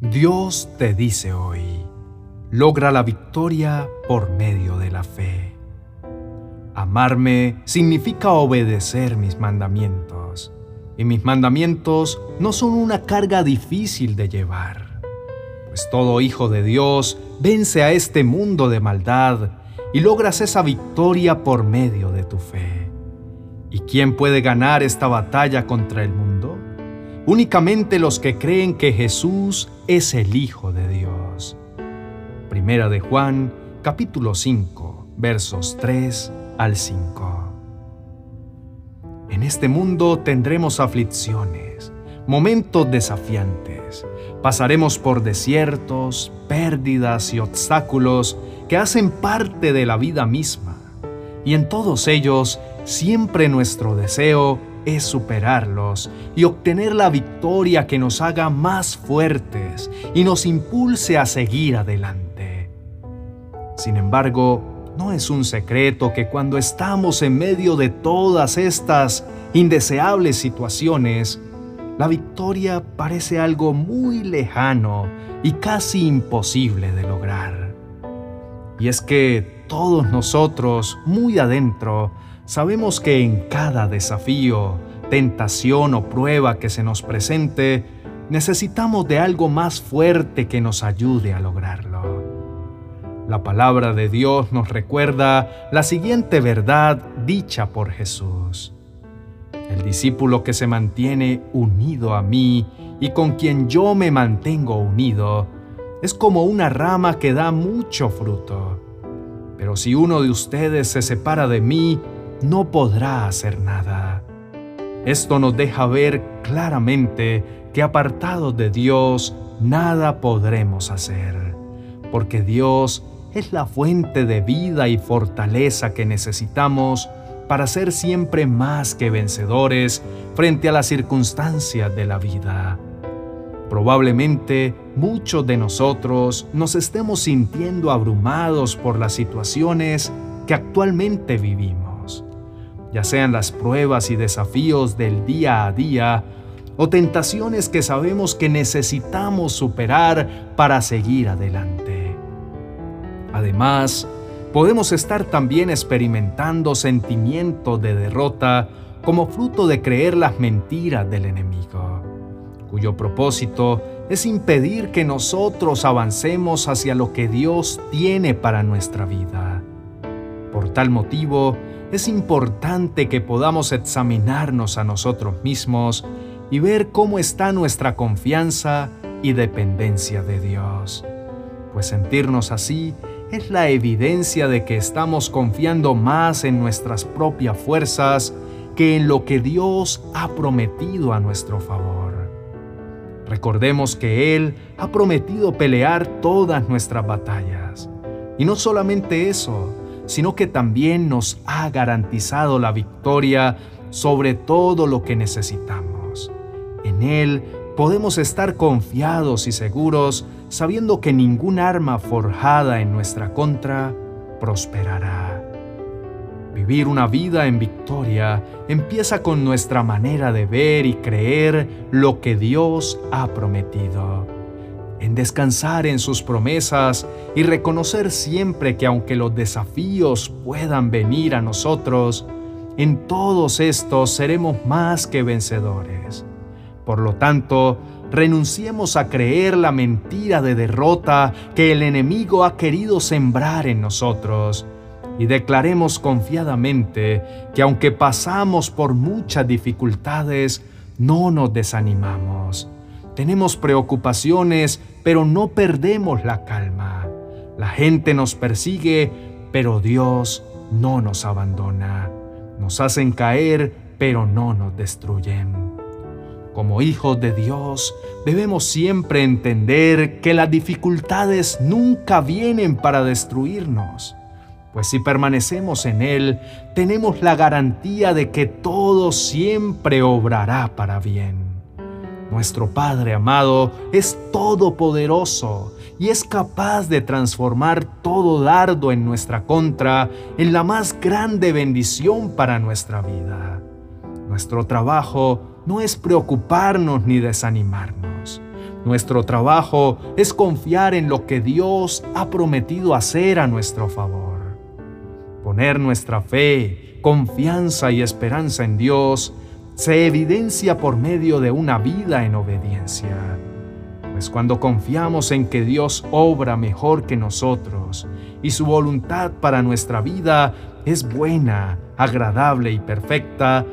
Dios te dice hoy, logra la victoria por medio de la fe. Amarme significa obedecer mis mandamientos, y mis mandamientos no son una carga difícil de llevar, pues todo hijo de Dios vence a este mundo de maldad y logras esa victoria por medio de tu fe. ¿Y quién puede ganar esta batalla contra el mundo? Únicamente los que creen que Jesús es el Hijo de Dios. Primera de Juan, capítulo 5, versos 3 al 5. En este mundo tendremos aflicciones, momentos desafiantes. Pasaremos por desiertos, pérdidas y obstáculos que hacen parte de la vida misma. Y en todos ellos, siempre nuestro deseo es superarlos y obtener la victoria que nos haga más fuertes y nos impulse a seguir adelante. Sin embargo, no es un secreto que cuando estamos en medio de todas estas indeseables situaciones, la victoria parece algo muy lejano y casi imposible de lograr. Y es que todos nosotros, muy adentro, Sabemos que en cada desafío, tentación o prueba que se nos presente, necesitamos de algo más fuerte que nos ayude a lograrlo. La palabra de Dios nos recuerda la siguiente verdad dicha por Jesús. El discípulo que se mantiene unido a mí y con quien yo me mantengo unido, es como una rama que da mucho fruto. Pero si uno de ustedes se separa de mí, no podrá hacer nada. Esto nos deja ver claramente que apartados de Dios nada podremos hacer, porque Dios es la fuente de vida y fortaleza que necesitamos para ser siempre más que vencedores frente a las circunstancias de la vida. Probablemente muchos de nosotros nos estemos sintiendo abrumados por las situaciones que actualmente vivimos ya sean las pruebas y desafíos del día a día o tentaciones que sabemos que necesitamos superar para seguir adelante. Además, podemos estar también experimentando sentimientos de derrota como fruto de creer las mentiras del enemigo, cuyo propósito es impedir que nosotros avancemos hacia lo que Dios tiene para nuestra vida. Por tal motivo, es importante que podamos examinarnos a nosotros mismos y ver cómo está nuestra confianza y dependencia de Dios. Pues sentirnos así es la evidencia de que estamos confiando más en nuestras propias fuerzas que en lo que Dios ha prometido a nuestro favor. Recordemos que Él ha prometido pelear todas nuestras batallas. Y no solamente eso, sino que también nos ha garantizado la victoria sobre todo lo que necesitamos. En Él podemos estar confiados y seguros sabiendo que ningún arma forjada en nuestra contra prosperará. Vivir una vida en victoria empieza con nuestra manera de ver y creer lo que Dios ha prometido en descansar en sus promesas y reconocer siempre que aunque los desafíos puedan venir a nosotros, en todos estos seremos más que vencedores. Por lo tanto, renunciemos a creer la mentira de derrota que el enemigo ha querido sembrar en nosotros y declaremos confiadamente que aunque pasamos por muchas dificultades, no nos desanimamos tenemos preocupaciones, pero no perdemos la calma. La gente nos persigue, pero Dios no nos abandona. Nos hacen caer, pero no nos destruyen. Como hijos de Dios, debemos siempre entender que las dificultades nunca vienen para destruirnos, pues si permanecemos en Él, tenemos la garantía de que todo siempre obrará para bien. Nuestro Padre amado es todopoderoso y es capaz de transformar todo dardo en nuestra contra en la más grande bendición para nuestra vida. Nuestro trabajo no es preocuparnos ni desanimarnos, Nuestro trabajo es confiar en lo que Dios ha prometido hacer a nuestro favor. Poner nuestra fe, confianza y esperanza en Dios se evidencia por medio de una vida en obediencia. Pues cuando confiamos en que Dios obra mejor que nosotros y su voluntad para nuestra vida es buena, agradable y perfecta,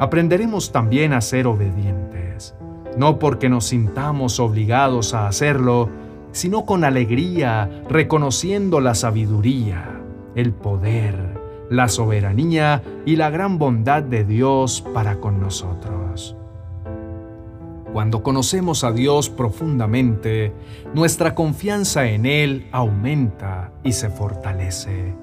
aprenderemos también a ser obedientes, no porque nos sintamos obligados a hacerlo, sino con alegría, reconociendo la sabiduría, el poder, la soberanía y la gran bondad de Dios para con nosotros. Cuando conocemos a Dios profundamente, nuestra confianza en Él aumenta y se fortalece.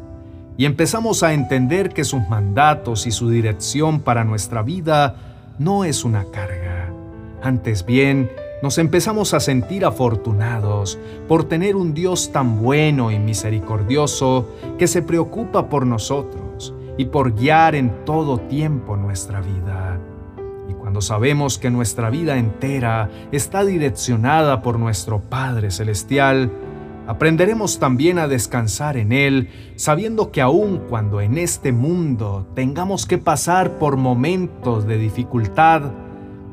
Y empezamos a entender que sus mandatos y su dirección para nuestra vida no es una carga. Antes bien, nos empezamos a sentir afortunados por tener un Dios tan bueno y misericordioso que se preocupa por nosotros y por guiar en todo tiempo nuestra vida. Y cuando sabemos que nuestra vida entera está direccionada por nuestro Padre Celestial, aprenderemos también a descansar en Él, sabiendo que aun cuando en este mundo tengamos que pasar por momentos de dificultad,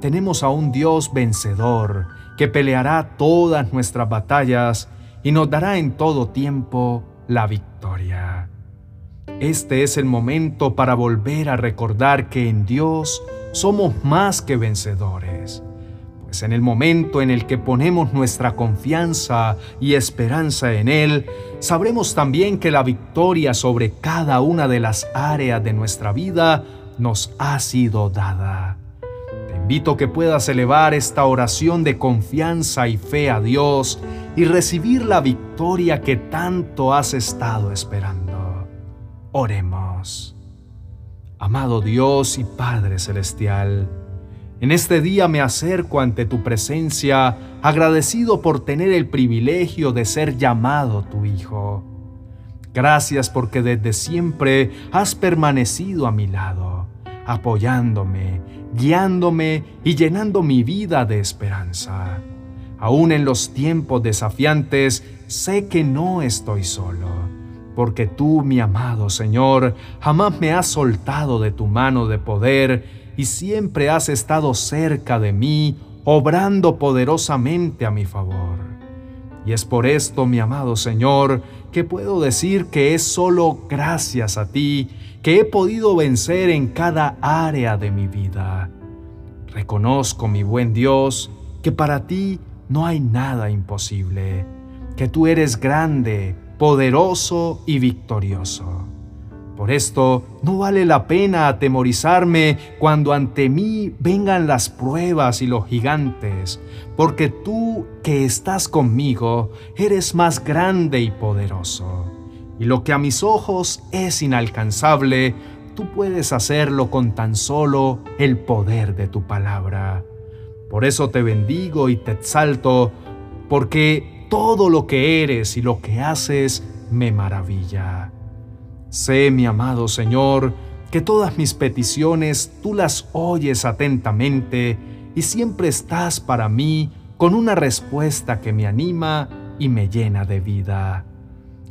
tenemos a un Dios vencedor que peleará todas nuestras batallas y nos dará en todo tiempo la victoria. Este es el momento para volver a recordar que en Dios somos más que vencedores, pues en el momento en el que ponemos nuestra confianza y esperanza en Él, sabremos también que la victoria sobre cada una de las áreas de nuestra vida nos ha sido dada invito que puedas elevar esta oración de confianza y fe a Dios y recibir la victoria que tanto has estado esperando. Oremos. Amado Dios y Padre Celestial, en este día me acerco ante tu presencia agradecido por tener el privilegio de ser llamado tu Hijo. Gracias porque desde siempre has permanecido a mi lado, apoyándome, guiándome y llenando mi vida de esperanza. Aún en los tiempos desafiantes, sé que no estoy solo, porque tú, mi amado Señor, jamás me has soltado de tu mano de poder y siempre has estado cerca de mí, obrando poderosamente a mi favor. Y es por esto, mi amado Señor, que puedo decir que es solo gracias a ti que he podido vencer en cada área de mi vida. Reconozco, mi buen Dios, que para ti no hay nada imposible, que tú eres grande, poderoso y victorioso. Por esto no vale la pena atemorizarme cuando ante mí vengan las pruebas y los gigantes, porque tú que estás conmigo eres más grande y poderoso y lo que a mis ojos es inalcanzable, tú puedes hacerlo con tan solo el poder de tu palabra. Por eso te bendigo y te exalto, porque todo lo que eres y lo que haces me maravilla. Sé, mi amado Señor, que todas mis peticiones tú las oyes atentamente y siempre estás para mí con una respuesta que me anima y me llena de vida.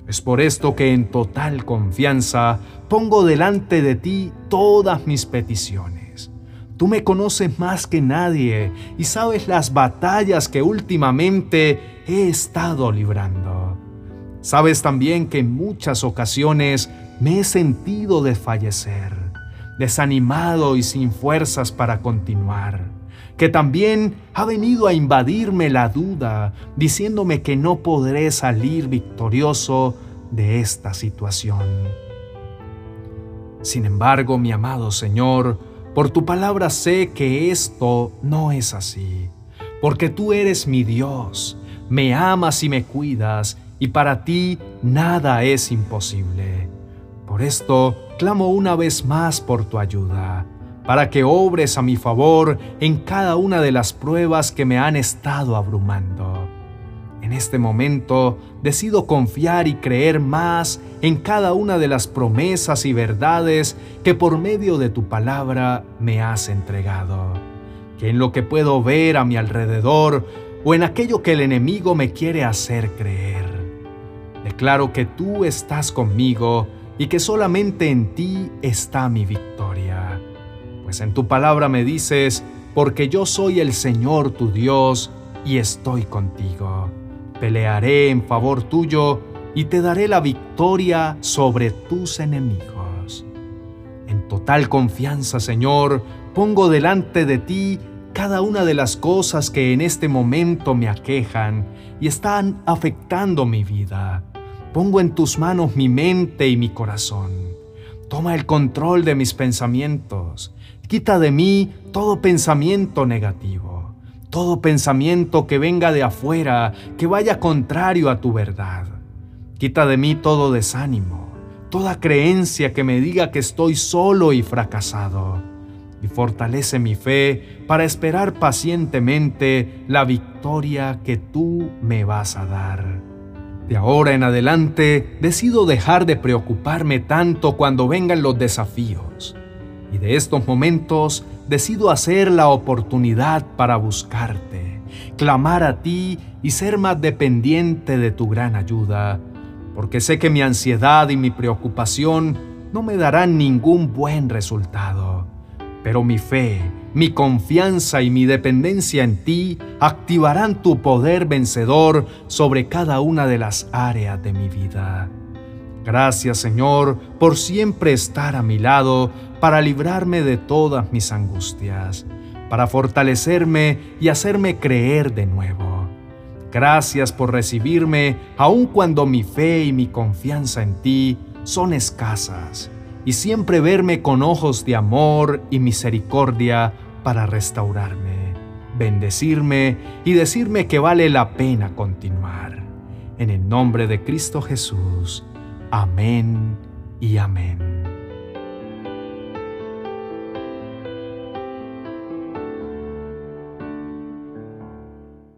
Es por esto que en total confianza pongo delante de ti todas mis peticiones. Tú me conoces más que nadie y sabes las batallas que últimamente he estado librando. Sabes también que en muchas ocasiones me he sentido desfallecer, desanimado y sin fuerzas para continuar que también ha venido a invadirme la duda, diciéndome que no podré salir victorioso de esta situación. Sin embargo, mi amado Señor, por tu palabra sé que esto no es así, porque tú eres mi Dios, me amas y me cuidas, y para ti nada es imposible. Por esto clamo una vez más por tu ayuda para que obres a mi favor en cada una de las pruebas que me han estado abrumando. En este momento decido confiar y creer más en cada una de las promesas y verdades que por medio de tu palabra me has entregado. Que en lo que puedo ver a mi alrededor o en aquello que el enemigo me quiere hacer creer. Declaro que tú estás conmigo y que solamente en ti está mi victoria. Pues en tu palabra me dices, porque yo soy el Señor tu Dios y estoy contigo. Pelearé en favor tuyo y te daré la victoria sobre tus enemigos. En total confianza, Señor, pongo delante de ti cada una de las cosas que en este momento me aquejan y están afectando mi vida. Pongo en tus manos mi mente y mi corazón. Toma el control de mis pensamientos. Quita de mí todo pensamiento negativo, todo pensamiento que venga de afuera, que vaya contrario a tu verdad. Quita de mí todo desánimo, toda creencia que me diga que estoy solo y fracasado y fortalece mi fe para esperar pacientemente la victoria que tú me vas a dar. De ahora en adelante decido dejar de preocuparme tanto cuando vengan los desafíos. Y de estos momentos decido hacer la oportunidad para buscarte, clamar a ti y ser más dependiente de tu gran ayuda, porque sé que mi ansiedad y mi preocupación no me darán ningún buen resultado pero mi fe, mi confianza y mi dependencia en ti activarán tu poder vencedor sobre cada una de las áreas de mi vida. Gracias Señor por siempre estar a mi lado para librarme de todas mis angustias, para fortalecerme y hacerme creer de nuevo. Gracias por recibirme aun cuando mi fe y mi confianza en ti son escasas y siempre verme con ojos de amor y misericordia para restaurarme, bendecirme y decirme que vale la pena continuar. En el nombre de Cristo Jesús. Amén y amén.